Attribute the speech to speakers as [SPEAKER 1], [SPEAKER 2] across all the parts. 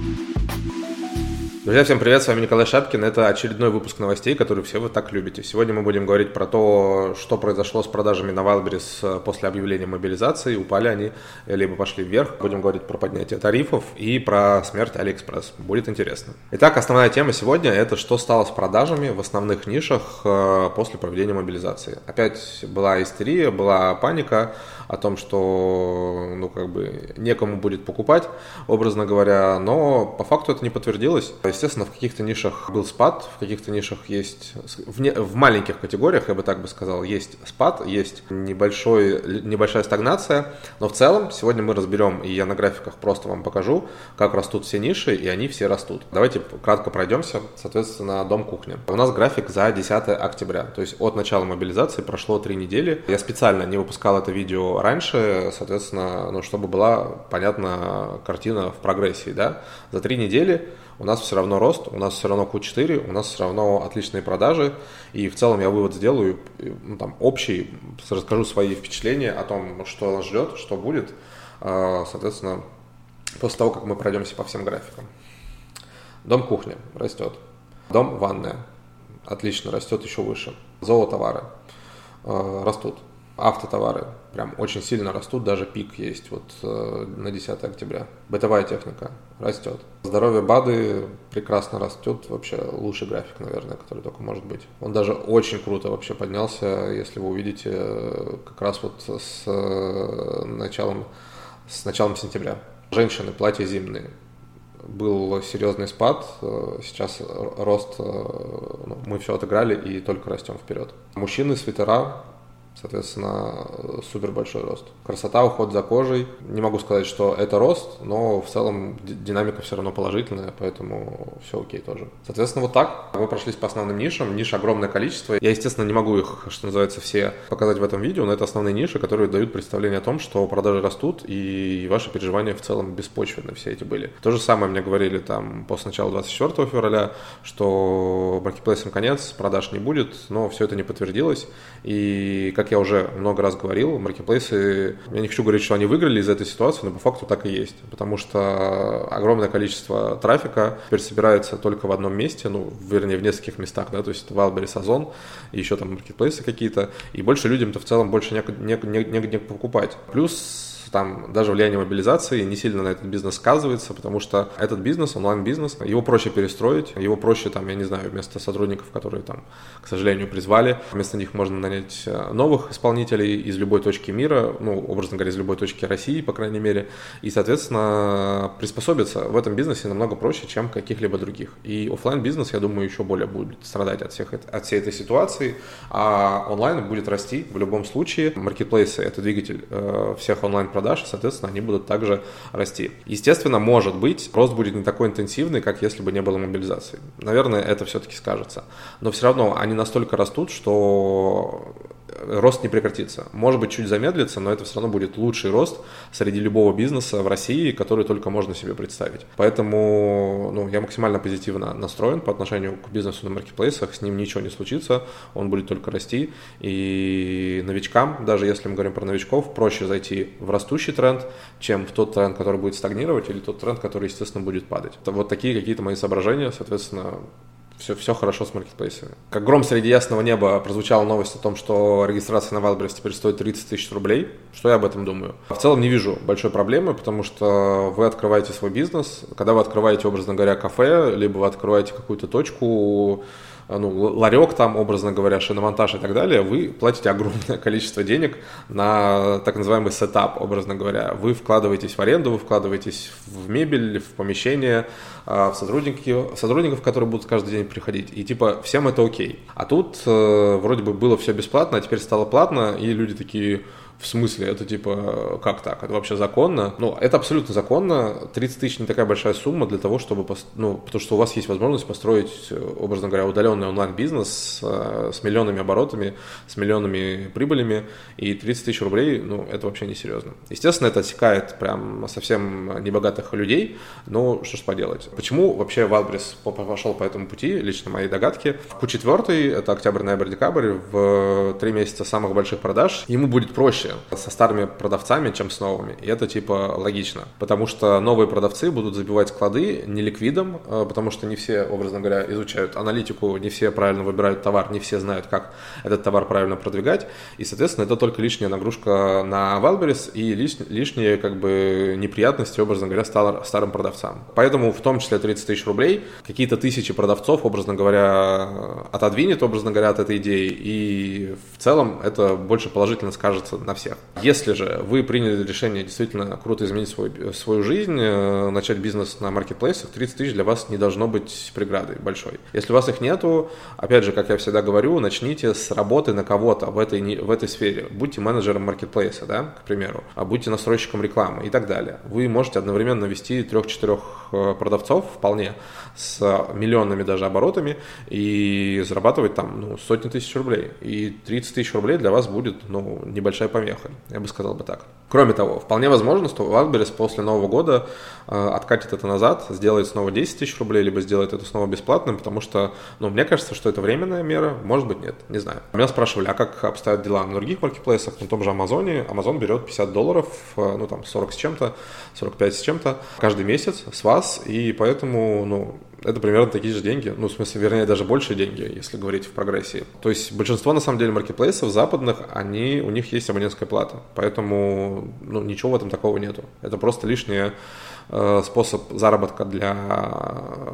[SPEAKER 1] Thank you. Друзья, всем привет, с вами Николай Шапкин. Это очередной выпуск новостей, который все вы так любите. Сегодня мы будем говорить про то, что произошло с продажами на Wildberries э, после объявления мобилизации. Упали они, либо пошли вверх. Будем говорить про поднятие тарифов и про смерть Алиэкспресс. Будет интересно. Итак, основная тема сегодня – это что стало с продажами в основных нишах э, после проведения мобилизации. Опять была истерия, была паника о том, что ну, как бы некому будет покупать, образно говоря, но по факту это не подтвердилось. Естественно, в каких-то нишах был спад, в каких-то нишах есть, в, не, в маленьких категориях, я бы так бы сказал, есть спад, есть небольшой, небольшая стагнация, но в целом сегодня мы разберем, и я на графиках просто вам покажу, как растут все ниши, и они все растут. Давайте кратко пройдемся, соответственно, дом кухня. У нас график за 10 октября, то есть от начала мобилизации прошло 3 недели. Я специально не выпускал это видео раньше, соответственно, ну, чтобы была понятна картина в прогрессии, да. За 3 недели у нас все равно рост, у нас все равно Q4, у нас все равно отличные продажи, и в целом я вывод сделаю, ну, там, общий, расскажу свои впечатления о том, что нас ждет, что будет, а, соответственно, после того, как мы пройдемся по всем графикам. Дом кухня растет, дом ванная. Отлично растет еще выше, зоотовары а, растут, автотовары прям очень сильно растут, даже пик есть вот э, на 10 октября. Бытовая техника растет. Здоровье БАДы прекрасно растет, вообще лучший график, наверное, который только может быть. Он даже очень круто вообще поднялся, если вы увидите э, как раз вот с э, началом, с началом сентября. Женщины, платья зимние, был серьезный спад, сейчас рост, ну, мы все отыграли и только растем вперед. Мужчины, свитера, Соответственно, супер большой рост. Красота, уход за кожей. Не могу сказать, что это рост, но в целом динамика все равно положительная, поэтому все окей тоже. Соответственно, вот так. Мы прошлись по основным нишам. Ниш огромное количество. Я, естественно, не могу их, что называется, все показать в этом видео, но это основные ниши, которые дают представление о том, что продажи растут и ваши переживания в целом беспочвенны все эти были. То же самое мне говорили там после начала 24 февраля, что маркетплейсом конец, продаж не будет, но все это не подтвердилось. И как я уже много раз говорил, маркетплейсы, я не хочу говорить, что они выиграли из этой ситуации, но по факту так и есть. Потому что огромное количество трафика теперь собирается только в одном месте, ну, вернее, в нескольких местах, да, то есть Wildberries, Озон, еще там маркетплейсы какие-то, и больше людям-то в целом больше не, не, не, не, не покупать. Плюс там даже влияние мобилизации не сильно на этот бизнес сказывается, потому что этот бизнес, онлайн-бизнес, его проще перестроить, его проще, там, я не знаю, вместо сотрудников, которые там, к сожалению, призвали, вместо них можно нанять э, новых исполнителей из любой точки мира, ну, образно говоря, из любой точки России, по крайней мере, и, соответственно, приспособиться в этом бизнесе намного проще, чем каких-либо других. И офлайн бизнес я думаю, еще более будет страдать от, всех, от всей этой ситуации, а онлайн будет расти в любом случае. Маркетплейсы – это двигатель э, всех онлайн продаж, соответственно, они будут также расти. Естественно, может быть, рост будет не такой интенсивный, как если бы не было мобилизации. Наверное, это все-таки скажется. Но все равно они настолько растут, что рост не прекратится. Может быть, чуть замедлится, но это все равно будет лучший рост среди любого бизнеса в России, который только можно себе представить. Поэтому ну, я максимально позитивно настроен по отношению к бизнесу на маркетплейсах. С ним ничего не случится, он будет только расти. И новичкам, даже если мы говорим про новичков, проще зайти в растущий тренд, чем в тот тренд, который будет стагнировать, или тот тренд, который, естественно, будет падать. Это вот такие какие-то мои соображения, соответственно, все, все хорошо с маркетплейсами. Как гром среди ясного неба прозвучала новость о том, что регистрация на Wildberries теперь стоит 30 тысяч рублей. Что я об этом думаю? В целом не вижу большой проблемы, потому что вы открываете свой бизнес. Когда вы открываете, образно говоря, кафе, либо вы открываете какую-то точку, ну, ларек там, образно говоря, шиномонтаж и так далее, вы платите огромное количество денег на так называемый сетап, образно говоря. Вы вкладываетесь в аренду, вы вкладываетесь в мебель, в помещение, а, в сотрудники, сотрудников, которые будут каждый день приходить. И типа всем это окей. А тут э, вроде бы было все бесплатно, а теперь стало платно, и люди такие в смысле, это типа, как так? Это вообще законно? Ну, это абсолютно законно. 30 тысяч не такая большая сумма для того, чтобы, ну, потому что у вас есть возможность построить, образно говоря, удаленный онлайн-бизнес э, с миллионными оборотами, с миллионами прибылями, и 30 тысяч рублей, ну, это вообще не серьезно. Естественно, это отсекает прям совсем небогатых людей, но что ж поделать. Почему вообще Валбрис пошел по этому пути, лично мои догадки. В Q4, это октябрь, ноябрь, декабрь, в три месяца самых больших продаж, ему будет проще проще со старыми продавцами, чем с новыми. И это типа логично. Потому что новые продавцы будут забивать склады не ликвидом, э, потому что не все, образно говоря, изучают аналитику, не все правильно выбирают товар, не все знают, как этот товар правильно продвигать. И, соответственно, это только лишняя нагрузка на Wildberries и лиш, лишние как бы неприятности, образно говоря, стар, старым продавцам. Поэтому в том числе 30 тысяч рублей какие-то тысячи продавцов, образно говоря, отодвинет, образно говоря, от этой идеи. И в целом это больше положительно скажется на всех. Если же вы приняли решение действительно круто изменить свой, свою жизнь, э, начать бизнес на маркетплейсах, 30 тысяч для вас не должно быть преградой большой. Если у вас их нету, опять же, как я всегда говорю, начните с работы на кого-то в этой, в этой сфере. Будьте менеджером маркетплейса, да, к примеру, а будьте настройщиком рекламы и так далее. Вы можете одновременно вести трех-четырех э, продавцов вполне с миллионными даже оборотами и зарабатывать там ну, сотни тысяч рублей. И 30 тысяч рублей для вас будет ну, небольшая помеха, я бы сказал бы так. Кроме того, вполне возможно, что Wildberries после Нового года э, откатит это назад, сделает снова 10 тысяч рублей, либо сделает это снова бесплатным, потому что, ну, мне кажется, что это временная мера, может быть, нет, не знаю. Меня спрашивали, а как обстоят дела на других маркетплейсах, на том же Амазоне. Амазон берет 50 долларов, э, ну, там, 40 с чем-то, 45 с чем-то каждый месяц с вас, и поэтому, ну, это примерно такие же деньги, ну, в смысле, вернее, даже больше деньги, если говорить в прогрессии. То есть большинство, на самом деле, маркетплейсов западных, они, у них есть абонентская плата, поэтому, ну, ничего в этом такого нету. Это просто лишнее способ заработка для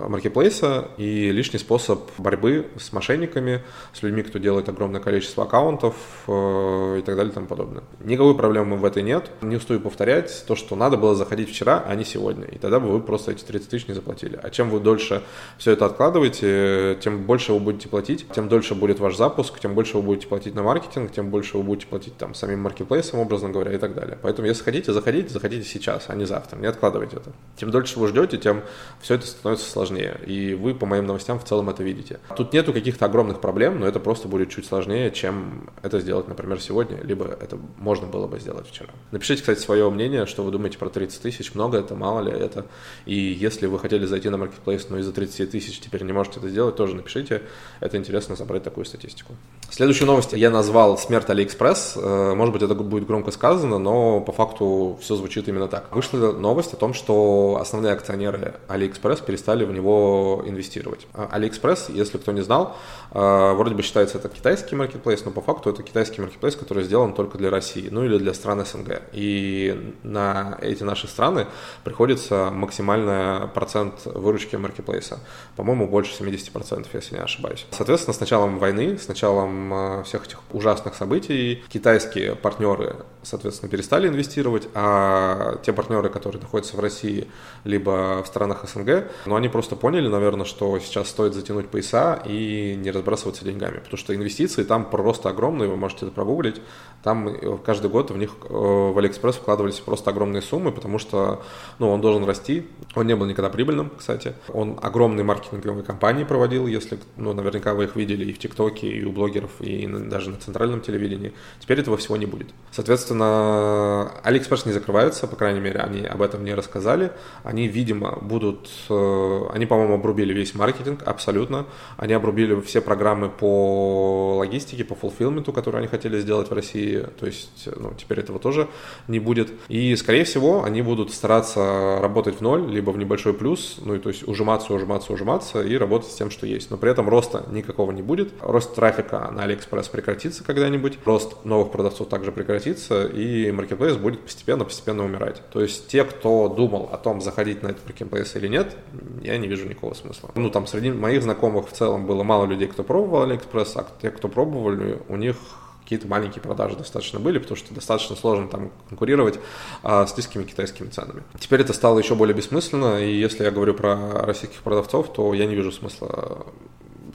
[SPEAKER 1] маркетплейса и лишний способ борьбы с мошенниками, с людьми, кто делает огромное количество аккаунтов э, и так далее и тому подобное. Никакой проблемы в этой нет. Не устаю повторять то, что надо было заходить вчера, а не сегодня. И тогда бы вы просто эти 30 тысяч не заплатили. А чем вы дольше все это откладываете, тем больше вы будете платить, тем дольше будет ваш запуск, тем больше вы будете платить на маркетинг, тем больше вы будете платить там самим маркетплейсам, образно говоря, и так далее. Поэтому если хотите, заходите, заходите сейчас, а не завтра. Не откладывайте это. Тем дольше вы ждете, тем все это становится сложнее. И вы по моим новостям в целом это видите. Тут нету каких-то огромных проблем, но это просто будет чуть сложнее, чем это сделать, например, сегодня, либо это можно было бы сделать вчера. Напишите, кстати, свое мнение, что вы думаете про 30 тысяч, много это, мало ли это. И если вы хотели зайти на маркетплейс, но из-за 30 тысяч теперь не можете это сделать, тоже напишите. Это интересно собрать такую статистику. Следующую новость я назвал «Смерть AliExpress». Э, может быть, это будет громко сказано, но по факту все звучит именно так. Вышла новость о том, что основные акционеры AliExpress перестали в него инвестировать. AliExpress, если кто не знал, э, вроде бы считается это китайский маркетплейс, но по факту это китайский маркетплейс, который сделан только для России, ну или для стран СНГ. И на эти наши страны приходится максимальный процент выручки маркетплейса. По-моему, больше 70%, если не ошибаюсь. Соответственно, с началом войны, с началом э, всех этих ужасных событий, китайские партнеры, соответственно, перестали инвестировать, а те партнеры, которые находятся в России, России, либо в странах СНГ, но они просто поняли, наверное, что сейчас стоит затянуть пояса и не разбрасываться деньгами, потому что инвестиции там просто огромные, вы можете это прогуглить, там э, каждый год в них э, в Алиэкспресс вкладывались просто огромные суммы, потому что ну, он должен расти, он не был никогда прибыльным, кстати, он огромные маркетинговые кампании проводил, если, ну, наверняка вы их видели и в ТикТоке, и у блогеров, и даже на центральном телевидении, теперь этого всего не будет. Соответственно, Алиэкспресс не закрывается, по крайней мере, они об этом не рассказали, сказали, они, видимо, будут, э, они, по-моему, обрубили весь маркетинг, абсолютно, они обрубили все программы по логистике, по фулфилменту, которые они хотели сделать в России, то есть, ну, теперь этого тоже не будет, и, скорее всего, они будут стараться работать в ноль, либо в небольшой плюс, ну, и то есть ужиматься, ужиматься, ужиматься и работать с тем, что есть, но при этом роста никакого не будет, рост трафика на Алиэкспресс прекратится когда-нибудь, рост новых продавцов также прекратится, и маркетплейс будет постепенно-постепенно умирать. То есть те, кто думал о том, заходить на этот маркетплейс или нет, я не вижу никакого смысла. Ну, там среди моих знакомых в целом было мало людей, кто пробовал AliExpress, а те, кто пробовали, у них какие-то маленькие продажи достаточно были, потому что достаточно сложно там конкурировать а, с низкими китайскими ценами. Теперь это стало еще более бессмысленно, и если я говорю про российских продавцов, то я не вижу смысла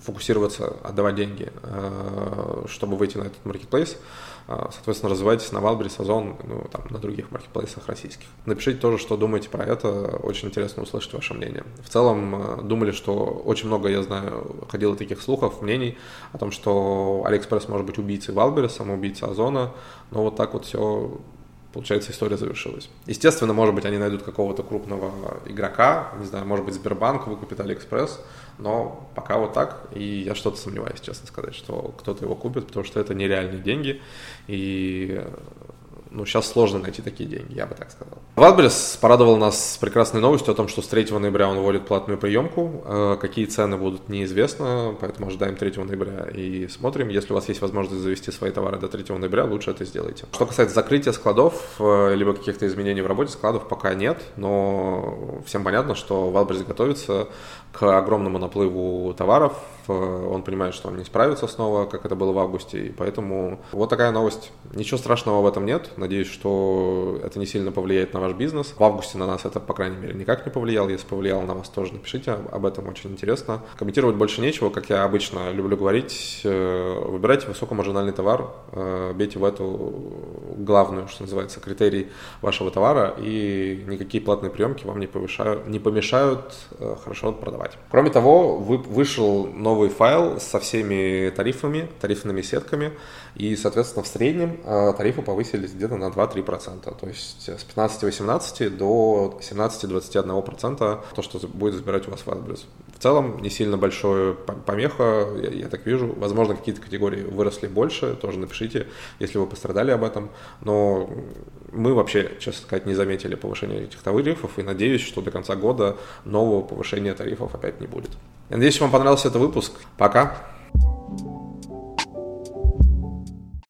[SPEAKER 1] фокусироваться, отдавать деньги, а, чтобы выйти на этот маркетплейс. А, соответственно, развивайтесь на Wildberries, Озон, ну, там, на других маркетплейсах российских. Напишите тоже, что думаете про это, очень интересно услышать ваше мнение. В целом, э, думали, что очень много, я знаю, ходило таких слухов, мнений о том, что AliExpress может быть убийцей Wildberries, самоубийцей Озона, но вот так вот все получается, история завершилась. Естественно, может быть, они найдут какого-то крупного игрока, не знаю, может быть, Сбербанк выкупит Алиэкспресс, но пока вот так, и я что-то сомневаюсь, честно сказать, что кто-то его купит, потому что это нереальные деньги, и ну, сейчас сложно найти такие деньги, я бы так сказал. Wildberries порадовал нас прекрасной новостью о том, что с 3 ноября он вводит платную приемку. Э, какие цены будут, неизвестно, поэтому ожидаем 3 ноября и смотрим. Если у вас есть возможность завезти свои товары до 3 ноября, лучше это сделайте. Что касается закрытия складов, э, либо каких-то изменений в работе складов, пока нет, но всем понятно, что Wildberries готовится к огромному наплыву товаров. Э, он понимает, что он не справится снова, как это было в августе, и поэтому вот такая новость. Ничего страшного в этом нет. Надеюсь, что это не сильно повлияет на ваш бизнес. В августе на нас это, по крайней мере, никак не повлияло. Если повлияло на вас, тоже напишите об этом, очень интересно. Комментировать больше нечего, как я обычно люблю говорить. Э, выбирайте высокомаржинальный товар, э, бейте в эту главную, что называется, критерий вашего товара, и никакие платные приемки вам не, повышают, не помешают хорошо продавать. Кроме того, вы, вышел новый файл со всеми тарифами, тарифными сетками, и, соответственно, в среднем э, тарифы повысились где-то на 2-3%. То есть с 15-18 до 17-21% то, что будет забирать у вас Wildberries. В целом не сильно большое помеха, я, я так вижу. Возможно, какие-то категории выросли больше, тоже напишите, если вы пострадали об этом. Но мы вообще, честно сказать, не заметили повышения этих тарифов и надеюсь, что до конца года нового повышения тарифов опять не будет. Надеюсь, вам понравился этот выпуск. Пока!